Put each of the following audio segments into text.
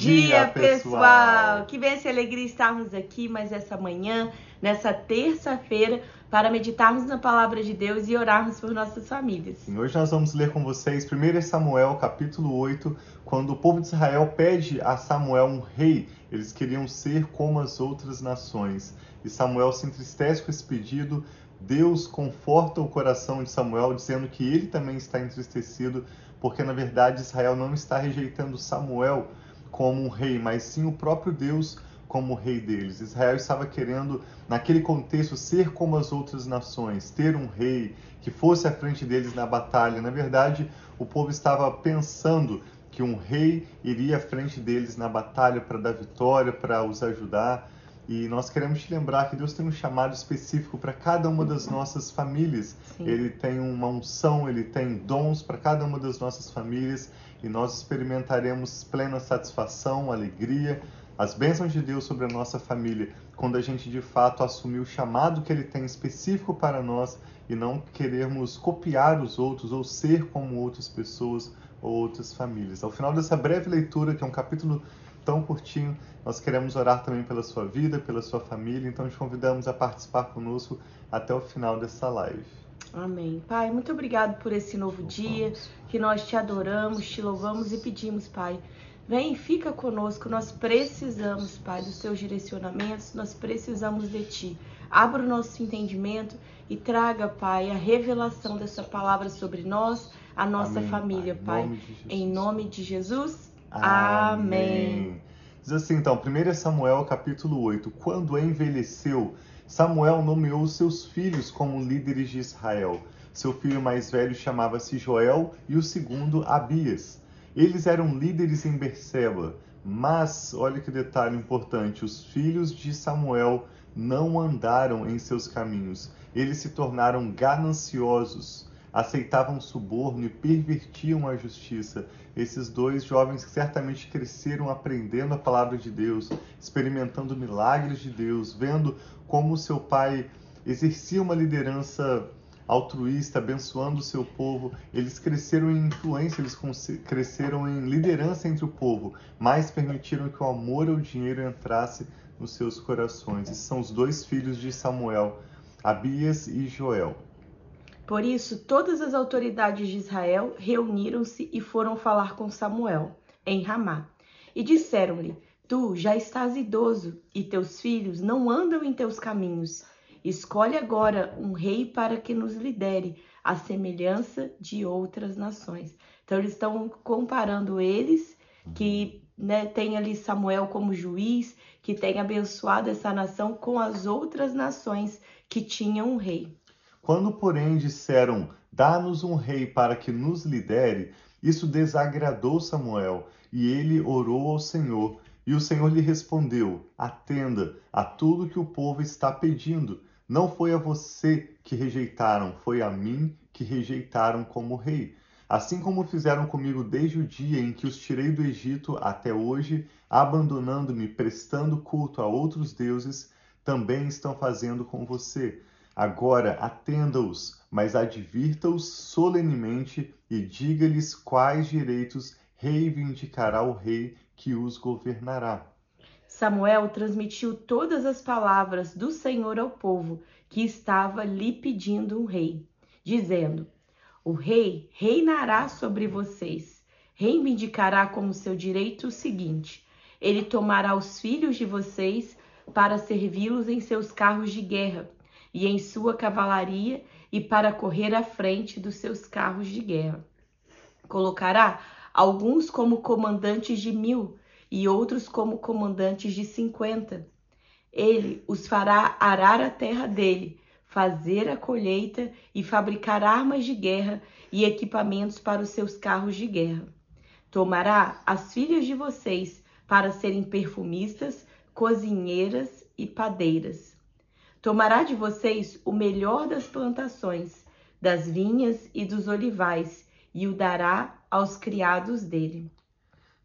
dia, pessoal! Que bênção e alegria estarmos aqui mais essa manhã, nessa terça-feira, para meditarmos na palavra de Deus e orarmos por nossas famílias. Sim, hoje nós vamos ler com vocês 1 Samuel, capítulo 8, quando o povo de Israel pede a Samuel um rei. Eles queriam ser como as outras nações. E Samuel se entristece com esse pedido. Deus conforta o coração de Samuel, dizendo que ele também está entristecido, porque na verdade Israel não está rejeitando Samuel como um rei, mas sim o próprio Deus como rei deles. Israel estava querendo, naquele contexto, ser como as outras nações, ter um rei que fosse à frente deles na batalha. Na verdade, o povo estava pensando que um rei iria à frente deles na batalha para dar vitória, para os ajudar. E nós queremos te lembrar que Deus tem um chamado específico para cada uma das nossas famílias. Sim. Ele tem uma unção, ele tem dons para cada uma das nossas famílias e nós experimentaremos plena satisfação, alegria, as bênçãos de Deus sobre a nossa família quando a gente de fato assumir o chamado que ele tem específico para nós e não querermos copiar os outros ou ser como outras pessoas ou outras famílias. Ao final dessa breve leitura, que é um capítulo tão curtinho. Nós queremos orar também pela sua vida, pela sua família, então te convidamos a participar conosco até o final dessa live. Amém. Pai, muito obrigado por esse novo dia, que nós te adoramos, te louvamos e pedimos, Pai. Vem, fica conosco, nós precisamos, Pai, dos teus direcionamentos, nós precisamos de Ti. Abra o nosso entendimento e traga, Pai, a revelação dessa palavra sobre nós, a nossa Amém, família, Pai. Pai. Em nome de Jesus. Amém. Diz assim então, 1 Samuel capítulo 8: Quando envelheceu, Samuel nomeou seus filhos como líderes de Israel. Seu filho mais velho chamava-se Joel e o segundo Abias. Eles eram líderes em Berseba, mas, olha que detalhe importante, os filhos de Samuel não andaram em seus caminhos. Eles se tornaram gananciosos aceitavam suborno e pervertiam a justiça. Esses dois jovens certamente cresceram aprendendo a palavra de Deus, experimentando milagres de Deus, vendo como seu pai exercia uma liderança altruísta, abençoando o seu povo. Eles cresceram em influência, eles cresceram em liderança entre o povo, mas permitiram que o amor ao dinheiro entrasse nos seus corações. Esses são os dois filhos de Samuel, Abias e Joel. Por isso, todas as autoridades de Israel reuniram-se e foram falar com Samuel, em Ramá. E disseram-lhe: Tu já estás idoso, e teus filhos não andam em teus caminhos. Escolhe agora um rei para que nos lidere, à semelhança de outras nações. Então, eles estão comparando eles, que né, tem ali Samuel como juiz, que tem abençoado essa nação, com as outras nações que tinham um rei. Quando, porém, disseram: Dá-nos um rei para que nos lidere, isso desagradou Samuel, e ele orou ao Senhor. E o Senhor lhe respondeu: Atenda a tudo que o povo está pedindo. Não foi a você que rejeitaram, foi a mim que rejeitaram como rei. Assim como fizeram comigo desde o dia em que os tirei do Egito até hoje, abandonando-me, prestando culto a outros deuses, também estão fazendo com você. Agora atenda-os, mas advirta-os solenemente e diga-lhes quais direitos reivindicará o rei que os governará. Samuel transmitiu todas as palavras do Senhor ao povo que estava lhe pedindo um rei, dizendo: O rei reinará sobre vocês, reivindicará como seu direito o seguinte: ele tomará os filhos de vocês para servi-los em seus carros de guerra e em sua cavalaria e para correr à frente dos seus carros de guerra. Colocará alguns como comandantes de mil e outros como comandantes de cinquenta. Ele os fará arar a terra dele, fazer a colheita e fabricar armas de guerra e equipamentos para os seus carros de guerra. Tomará as filhas de vocês para serem perfumistas, cozinheiras e padeiras Tomará de vocês o melhor das plantações, das vinhas e dos olivais, e o dará aos criados dele.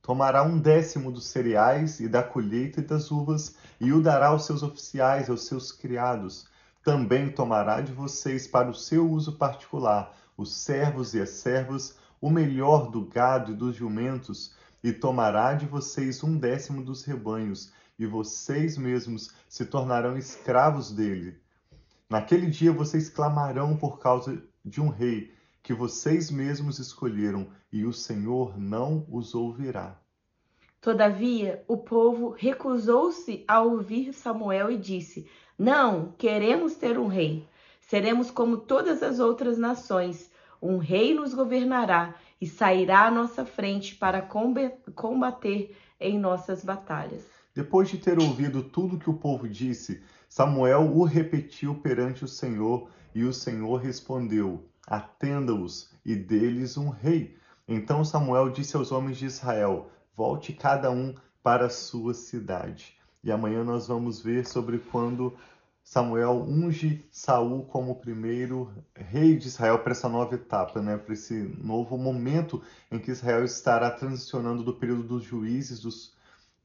Tomará um décimo dos cereais e da colheita e das uvas, e o dará aos seus oficiais, aos seus criados. Também tomará de vocês para o seu uso particular os servos e as servas, o melhor do gado e dos jumentos, e tomará de vocês um décimo dos rebanhos, e vocês mesmos se tornarão escravos dele. Naquele dia vocês clamarão por causa de um rei que vocês mesmos escolheram, e o Senhor não os ouvirá. Todavia, o povo recusou-se a ouvir Samuel e disse: Não, queremos ter um rei. Seremos como todas as outras nações. Um rei nos governará e sairá à nossa frente para combater em nossas batalhas. Depois de ter ouvido tudo que o povo disse, Samuel o repetiu perante o Senhor, e o Senhor respondeu: Atenda-os e deles um rei. Então Samuel disse aos homens de Israel: Volte cada um para a sua cidade. E amanhã nós vamos ver sobre quando Samuel unge Saul como primeiro rei de Israel para essa nova etapa, né? para esse novo momento em que Israel estará transicionando do período dos juízes, dos,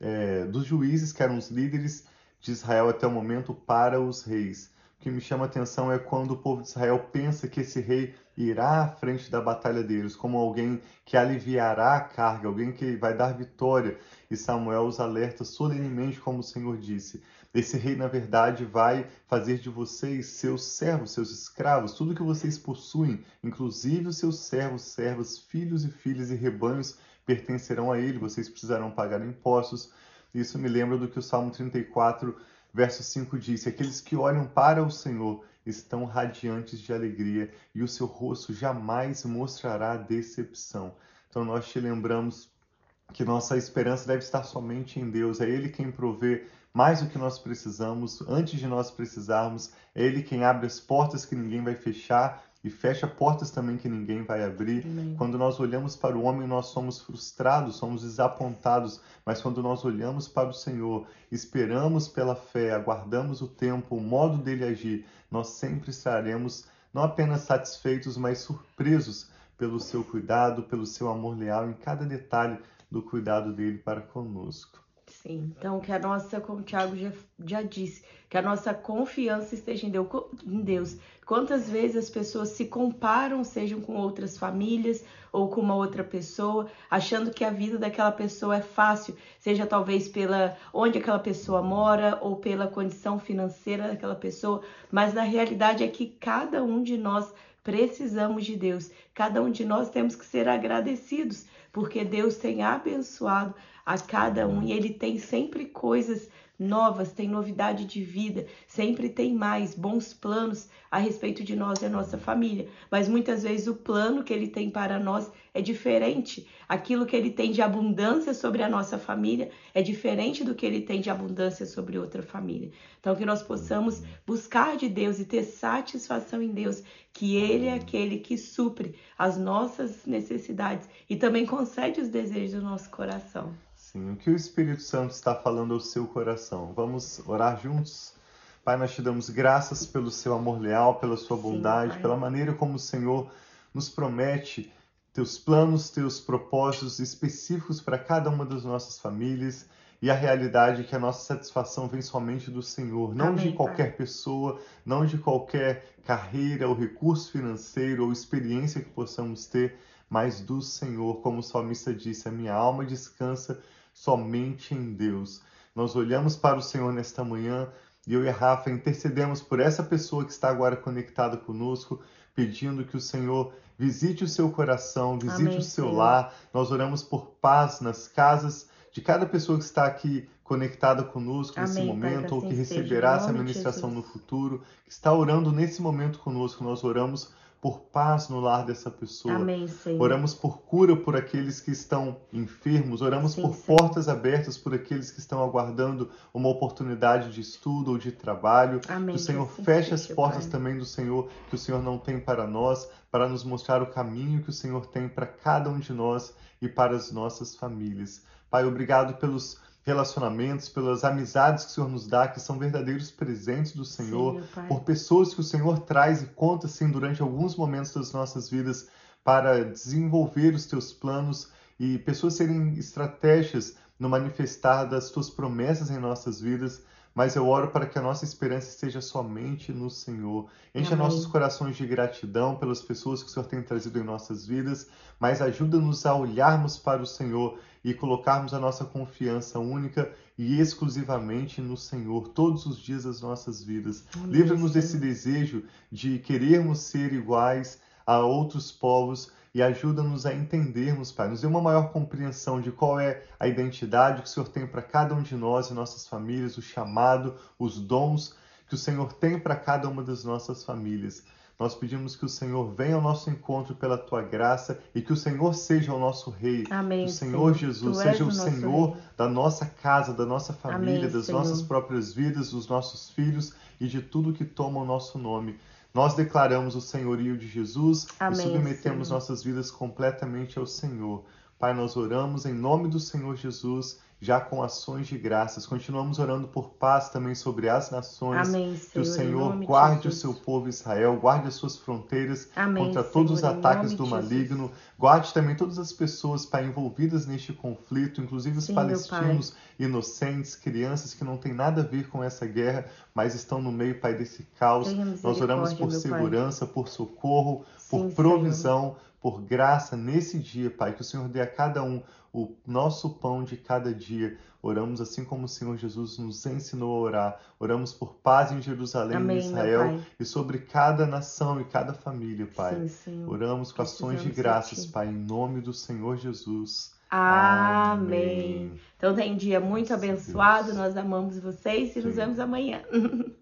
é, dos juízes que eram os líderes de Israel até o momento para os reis. O que me chama a atenção é quando o povo de Israel pensa que esse rei irá à frente da batalha deles, como alguém que aliviará a carga, alguém que vai dar vitória. E Samuel os alerta solenemente, como o Senhor disse: esse rei, na verdade, vai fazer de vocês seus servos, seus escravos, tudo que vocês possuem, inclusive os seus servos, servas, filhos e filhas e rebanhos, pertencerão a ele. Vocês precisarão pagar impostos. Isso me lembra do que o Salmo 34, verso 5 diz: Aqueles que olham para o Senhor estão radiantes de alegria e o seu rosto jamais mostrará decepção. Então nós te lembramos que nossa esperança deve estar somente em Deus. É Ele quem provê mais do que nós precisamos, antes de nós precisarmos. É Ele quem abre as portas que ninguém vai fechar e fecha portas também que ninguém vai abrir. Amém. Quando nós olhamos para o homem, nós somos frustrados, somos desapontados, mas quando nós olhamos para o Senhor, esperamos pela fé, aguardamos o tempo, o modo dele agir, nós sempre estaremos não apenas satisfeitos, mas surpresos pelo seu cuidado, pelo seu amor leal em cada detalhe do cuidado dele para conosco. Sim, então que a nossa, como o Tiago já, já disse, que a nossa confiança esteja em Deus, em Deus. Quantas vezes as pessoas se comparam, sejam com outras famílias ou com uma outra pessoa, achando que a vida daquela pessoa é fácil, seja talvez pela onde aquela pessoa mora ou pela condição financeira daquela pessoa, mas na realidade é que cada um de nós precisamos de Deus. Cada um de nós temos que ser agradecidos, porque Deus tem abençoado a cada um e ele tem sempre coisas novas, tem novidade de vida, sempre tem mais bons planos a respeito de nós e a nossa família. Mas muitas vezes o plano que ele tem para nós é diferente. Aquilo que ele tem de abundância sobre a nossa família é diferente do que ele tem de abundância sobre outra família. Então que nós possamos buscar de Deus e ter satisfação em Deus, que ele é aquele que supre as nossas necessidades e também concede os desejos do nosso coração. O que o Espírito Santo está falando ao seu coração? Vamos orar juntos? Pai, nós te damos graças pelo seu amor leal, pela sua bondade, Sim, pela maneira como o Senhor nos promete teus planos, teus propósitos específicos para cada uma das nossas famílias e a realidade é que a nossa satisfação vem somente do Senhor, não Amém, de qualquer pai. pessoa, não de qualquer carreira ou recurso financeiro ou experiência que possamos ter, mas do Senhor, como o salmista disse, a minha alma descansa somente em Deus. Nós olhamos para o Senhor nesta manhã e eu e a Rafa intercedemos por essa pessoa que está agora conectada conosco, pedindo que o Senhor visite o seu coração, visite Amém, o seu Senhor. lar. Nós oramos por paz nas casas de cada pessoa que está aqui conectada conosco Amém, nesse momento, ou que receberá essa ministração no futuro, que está orando nesse momento conosco. Nós oramos por paz no lar dessa pessoa. Amém, Senhor. Oramos por cura por aqueles que estão enfermos. Oramos Sim, por Senhor. portas abertas por aqueles que estão aguardando uma oportunidade de estudo ou de trabalho. Amém. Que o Senhor assim feche as portas Pai. também do Senhor que o Senhor não tem para nós, para nos mostrar o caminho que o Senhor tem para cada um de nós e para as nossas famílias. Pai, obrigado pelos relacionamentos, pelas amizades que o Senhor nos dá, que são verdadeiros presentes do Senhor, Sim, por pessoas que o Senhor traz e conta assim durante alguns momentos das nossas vidas para desenvolver os teus planos e pessoas serem estratégias no manifestar das tuas promessas em nossas vidas mas eu oro para que a nossa esperança esteja somente no Senhor. Encha Amém. nossos corações de gratidão pelas pessoas que o Senhor tem trazido em nossas vidas, mas ajuda-nos a olharmos para o Senhor e colocarmos a nossa confiança única e exclusivamente no Senhor todos os dias das nossas vidas. Livra-nos desse desejo de querermos ser iguais a outros povos e ajuda-nos a entendermos, Pai. Nos dê uma maior compreensão de qual é a identidade que o Senhor tem para cada um de nós e nossas famílias, o chamado, os dons que o Senhor tem para cada uma das nossas famílias. Nós pedimos que o Senhor venha ao nosso encontro pela tua graça e que o Senhor seja o nosso rei. Amém. Que o Senhor Jesus seja o Senhor rei. da nossa casa, da nossa família, Amém, das Senhor. nossas próprias vidas, dos nossos filhos e de tudo que toma o nosso nome. Nós declaramos o senhorio de Jesus Amém, e submetemos Senhor. nossas vidas completamente ao Senhor. Pai, nós oramos em nome do Senhor Jesus já com ações de graças. Continuamos orando por paz também sobre as nações. Amém, Senhor, que o Senhor guarde o seu povo Israel, guarde as suas fronteiras Amém, contra Senhor, todos os ataques do maligno. Guarde também todas as pessoas, Pai, envolvidas neste conflito, inclusive os Sim, palestinos inocentes, crianças que não têm nada a ver com essa guerra, mas estão no meio, Pai, desse caos. Nós oramos por segurança, pai. por socorro, Sim, por provisão. Senhor por graça nesse dia, Pai, que o Senhor dê a cada um o nosso pão de cada dia. Oramos assim como o Senhor Jesus nos ensinou a orar. Oramos por paz em Jerusalém Amém, e Israel e sobre cada nação e cada família, Pai. Sim, Oramos com ações de graças, Pai, em nome do Senhor Jesus. Amém. Amém. Então tem um dia muito abençoado. Nós amamos vocês e Sim. nos vemos amanhã.